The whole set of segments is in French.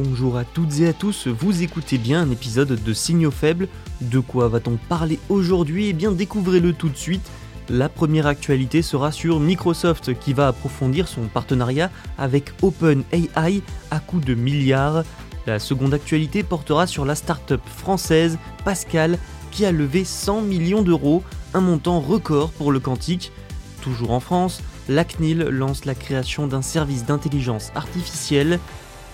Bonjour à toutes et à tous, vous écoutez bien un épisode de Signaux faibles. De quoi va-t-on parler aujourd'hui? Eh bien découvrez-le tout de suite. La première actualité sera sur Microsoft qui va approfondir son partenariat avec OpenAI à coût de milliards. La seconde actualité portera sur la start-up française Pascal qui a levé 100 millions d'euros, un montant record pour le quantique. Toujours en France, la CNIL lance la création d'un service d'intelligence artificielle.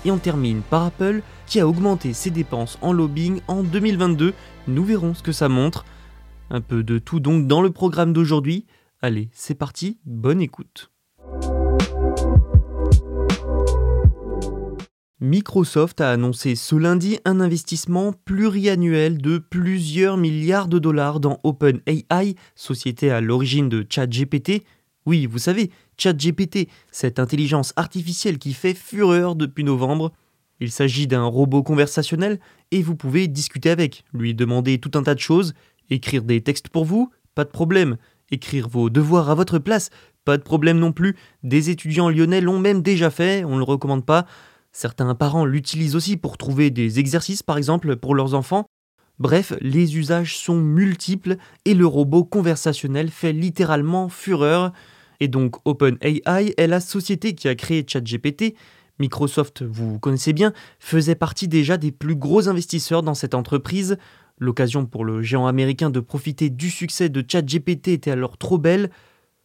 Et on termine par Apple qui a augmenté ses dépenses en lobbying en 2022. Nous verrons ce que ça montre. Un peu de tout donc dans le programme d'aujourd'hui. Allez, c'est parti, bonne écoute. Microsoft a annoncé ce lundi un investissement pluriannuel de plusieurs milliards de dollars dans OpenAI, société à l'origine de ChatGPT. Oui, vous savez, ChatGPT, cette intelligence artificielle qui fait fureur depuis novembre. Il s'agit d'un robot conversationnel et vous pouvez discuter avec, lui demander tout un tas de choses, écrire des textes pour vous, pas de problème, écrire vos devoirs à votre place, pas de problème non plus. Des étudiants lyonnais l'ont même déjà fait, on ne le recommande pas. Certains parents l'utilisent aussi pour trouver des exercices par exemple pour leurs enfants. Bref, les usages sont multiples et le robot conversationnel fait littéralement fureur. Et donc OpenAI est la société qui a créé ChatGPT. Microsoft, vous connaissez bien, faisait partie déjà des plus gros investisseurs dans cette entreprise. L'occasion pour le géant américain de profiter du succès de ChatGPT était alors trop belle.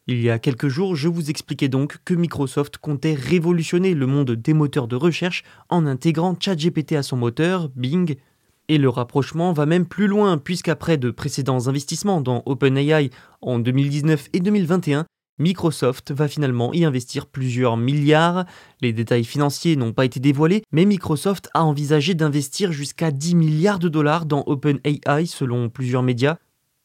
Il y a quelques jours, je vous expliquais donc que Microsoft comptait révolutionner le monde des moteurs de recherche en intégrant ChatGPT à son moteur, Bing. Et le rapprochement va même plus loin, puisqu'après de précédents investissements dans OpenAI en 2019 et 2021, Microsoft va finalement y investir plusieurs milliards. Les détails financiers n'ont pas été dévoilés, mais Microsoft a envisagé d'investir jusqu'à 10 milliards de dollars dans OpenAI selon plusieurs médias.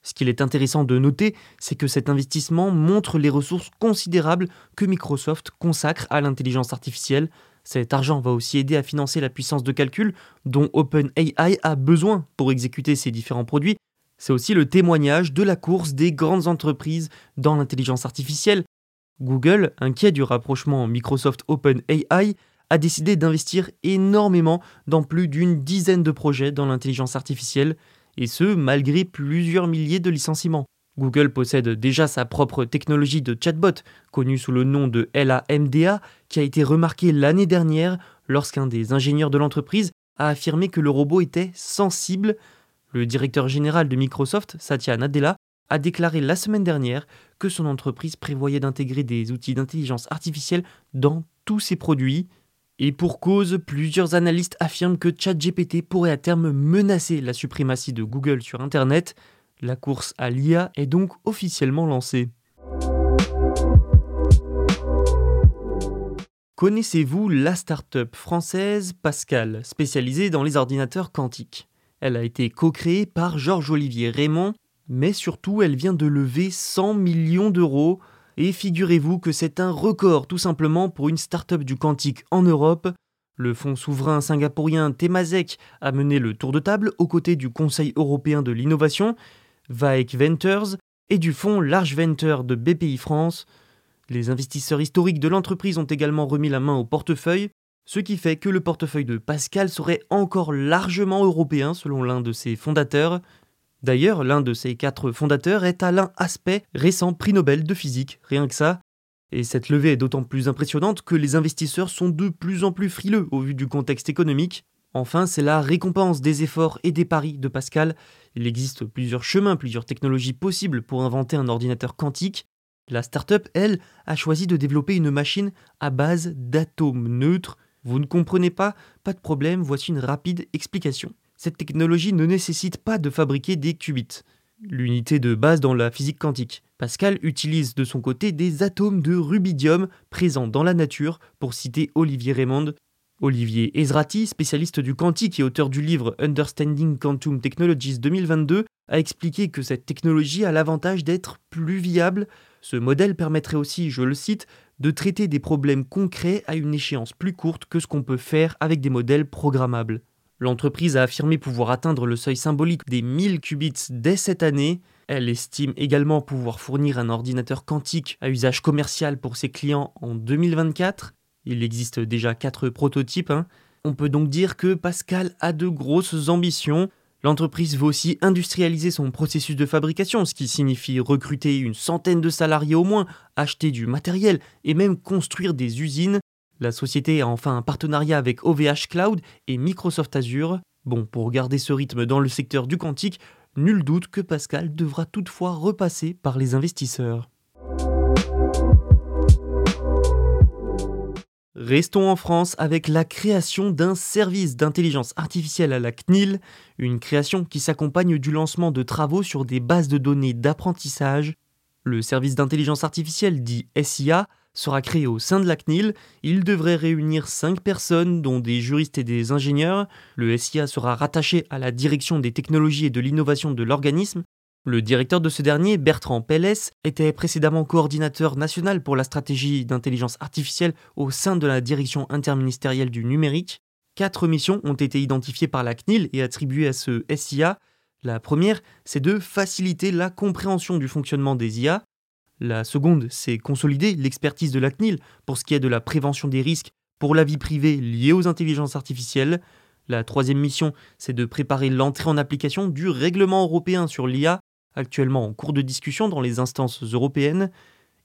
Ce qu'il est intéressant de noter, c'est que cet investissement montre les ressources considérables que Microsoft consacre à l'intelligence artificielle. Cet argent va aussi aider à financer la puissance de calcul dont OpenAI a besoin pour exécuter ses différents produits. C'est aussi le témoignage de la course des grandes entreprises dans l'intelligence artificielle. Google, inquiet du rapprochement Microsoft OpenAI, a décidé d'investir énormément dans plus d'une dizaine de projets dans l'intelligence artificielle et ce malgré plusieurs milliers de licenciements. Google possède déjà sa propre technologie de chatbot, connue sous le nom de LAMDA, qui a été remarquée l'année dernière lorsqu'un des ingénieurs de l'entreprise a affirmé que le robot était sensible. Le directeur général de Microsoft, Satya Nadella, a déclaré la semaine dernière que son entreprise prévoyait d'intégrer des outils d'intelligence artificielle dans tous ses produits. Et pour cause, plusieurs analystes affirment que ChatGPT pourrait à terme menacer la suprématie de Google sur Internet. La course à l'IA est donc officiellement lancée. Connaissez-vous la start-up française Pascal, spécialisée dans les ordinateurs quantiques? Elle a été co-créée par Georges-Olivier Raymond, mais surtout elle vient de lever 100 millions d'euros et figurez-vous que c'est un record tout simplement pour une start-up du quantique en Europe. Le fonds souverain singapourien Temasek a mené le tour de table aux côtés du Conseil européen de l'innovation, VAEC Ventures, et du fonds Large Venture de BPI France. Les investisseurs historiques de l'entreprise ont également remis la main au portefeuille, ce qui fait que le portefeuille de Pascal serait encore largement européen selon l'un de ses fondateurs, D'ailleurs, l'un de ses quatre fondateurs est Alain Aspect, récent prix Nobel de physique, rien que ça. Et cette levée est d'autant plus impressionnante que les investisseurs sont de plus en plus frileux au vu du contexte économique. Enfin, c'est la récompense des efforts et des paris de Pascal. Il existe plusieurs chemins, plusieurs technologies possibles pour inventer un ordinateur quantique. La startup, elle, a choisi de développer une machine à base d'atomes neutres. Vous ne comprenez pas Pas de problème, voici une rapide explication. Cette technologie ne nécessite pas de fabriquer des qubits l'unité de base dans la physique quantique. Pascal utilise de son côté des atomes de rubidium présents dans la nature, pour citer Olivier Raymond. Olivier Ezrati, spécialiste du quantique et auteur du livre Understanding Quantum Technologies 2022, a expliqué que cette technologie a l'avantage d'être plus viable. Ce modèle permettrait aussi, je le cite, de traiter des problèmes concrets à une échéance plus courte que ce qu'on peut faire avec des modèles programmables. L'entreprise a affirmé pouvoir atteindre le seuil symbolique des 1000 qubits dès cette année. Elle estime également pouvoir fournir un ordinateur quantique à usage commercial pour ses clients en 2024. Il existe déjà 4 prototypes. Hein. On peut donc dire que Pascal a de grosses ambitions. L'entreprise veut aussi industrialiser son processus de fabrication, ce qui signifie recruter une centaine de salariés au moins, acheter du matériel et même construire des usines. La société a enfin un partenariat avec OVH Cloud et Microsoft Azure. Bon, pour garder ce rythme dans le secteur du quantique, nul doute que Pascal devra toutefois repasser par les investisseurs. Restons en France avec la création d'un service d'intelligence artificielle à la CNIL, une création qui s'accompagne du lancement de travaux sur des bases de données d'apprentissage. Le service d'intelligence artificielle dit SIA sera créé au sein de la CNIL. Il devrait réunir cinq personnes, dont des juristes et des ingénieurs. Le SIA sera rattaché à la direction des technologies et de l'innovation de l'organisme. Le directeur de ce dernier, Bertrand Pellès, était précédemment coordinateur national pour la stratégie d'intelligence artificielle au sein de la direction interministérielle du numérique. Quatre missions ont été identifiées par la CNIL et attribuées à ce SIA. La première, c'est de faciliter la compréhension du fonctionnement des IA. La seconde, c'est consolider l'expertise de la CNIL pour ce qui est de la prévention des risques pour la vie privée liée aux intelligences artificielles. La troisième mission, c'est de préparer l'entrée en application du règlement européen sur l'IA, actuellement en cours de discussion dans les instances européennes.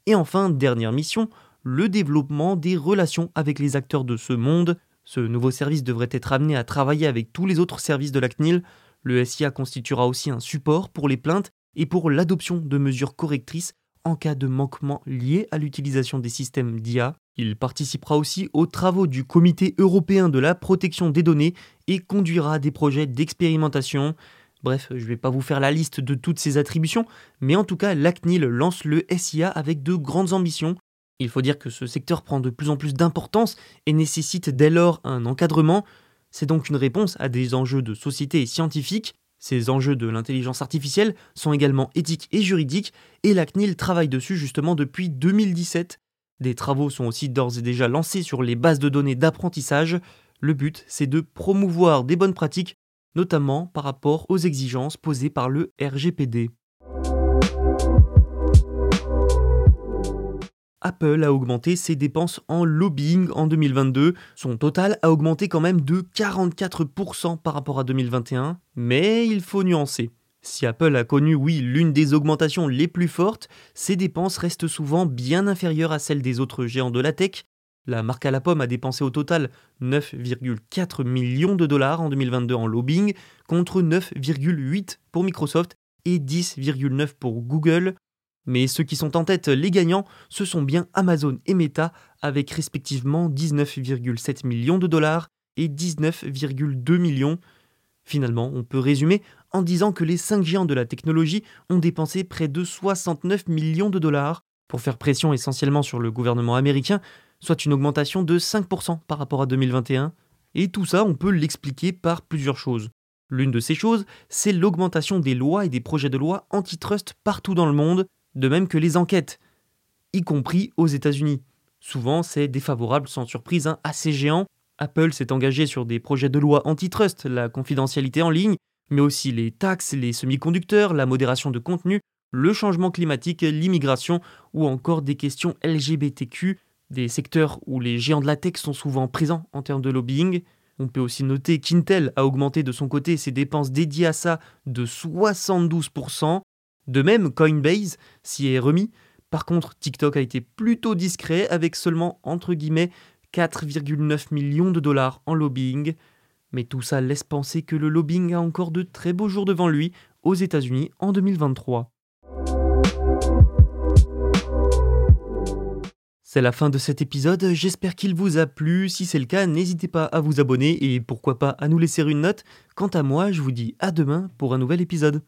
Et enfin, dernière mission, le développement des relations avec les acteurs de ce monde. Ce nouveau service devrait être amené à travailler avec tous les autres services de la CNIL. Le SIA constituera aussi un support pour les plaintes et pour l'adoption de mesures correctrices en cas de manquement lié à l'utilisation des systèmes d'IA. Il participera aussi aux travaux du Comité européen de la protection des données et conduira des projets d'expérimentation. Bref, je ne vais pas vous faire la liste de toutes ces attributions, mais en tout cas, l'ACNIL lance le SIA avec de grandes ambitions. Il faut dire que ce secteur prend de plus en plus d'importance et nécessite dès lors un encadrement. C'est donc une réponse à des enjeux de société et scientifiques ces enjeux de l'intelligence artificielle sont également éthiques et juridiques, et la CNIL travaille dessus justement depuis 2017. Des travaux sont aussi d'ores et déjà lancés sur les bases de données d'apprentissage. Le but, c'est de promouvoir des bonnes pratiques, notamment par rapport aux exigences posées par le RGPD. Apple a augmenté ses dépenses en lobbying en 2022. Son total a augmenté quand même de 44% par rapport à 2021. Mais il faut nuancer. Si Apple a connu, oui, l'une des augmentations les plus fortes, ses dépenses restent souvent bien inférieures à celles des autres géants de la tech. La marque à la pomme a dépensé au total 9,4 millions de dollars en 2022 en lobbying, contre 9,8 pour Microsoft et 10,9 pour Google. Mais ceux qui sont en tête, les gagnants, ce sont bien Amazon et Meta, avec respectivement 19,7 millions de dollars et 19,2 millions. Finalement, on peut résumer en disant que les 5 géants de la technologie ont dépensé près de 69 millions de dollars pour faire pression essentiellement sur le gouvernement américain, soit une augmentation de 5% par rapport à 2021. Et tout ça, on peut l'expliquer par plusieurs choses. L'une de ces choses, c'est l'augmentation des lois et des projets de loi antitrust partout dans le monde, de même que les enquêtes, y compris aux États-Unis. Souvent, c'est défavorable sans surprise hein, à ces géants. Apple s'est engagé sur des projets de loi antitrust, la confidentialité en ligne, mais aussi les taxes, les semi-conducteurs, la modération de contenu, le changement climatique, l'immigration ou encore des questions LGBTQ, des secteurs où les géants de la tech sont souvent présents en termes de lobbying. On peut aussi noter qu'Intel a augmenté de son côté ses dépenses dédiées à ça de 72%, de même, Coinbase s'y est remis, Par contre, TikTok a été plutôt discret avec seulement, entre guillemets, 4,9 millions de dollars en lobbying. Mais tout ça laisse penser que le lobbying a encore de très beaux jours devant lui aux États-Unis en 2023. C'est la fin de cet épisode, j'espère qu'il vous a plu. Si c'est le cas, n'hésitez pas à vous abonner et pourquoi pas à nous laisser une note. Quant à moi, je vous dis à demain pour un nouvel épisode.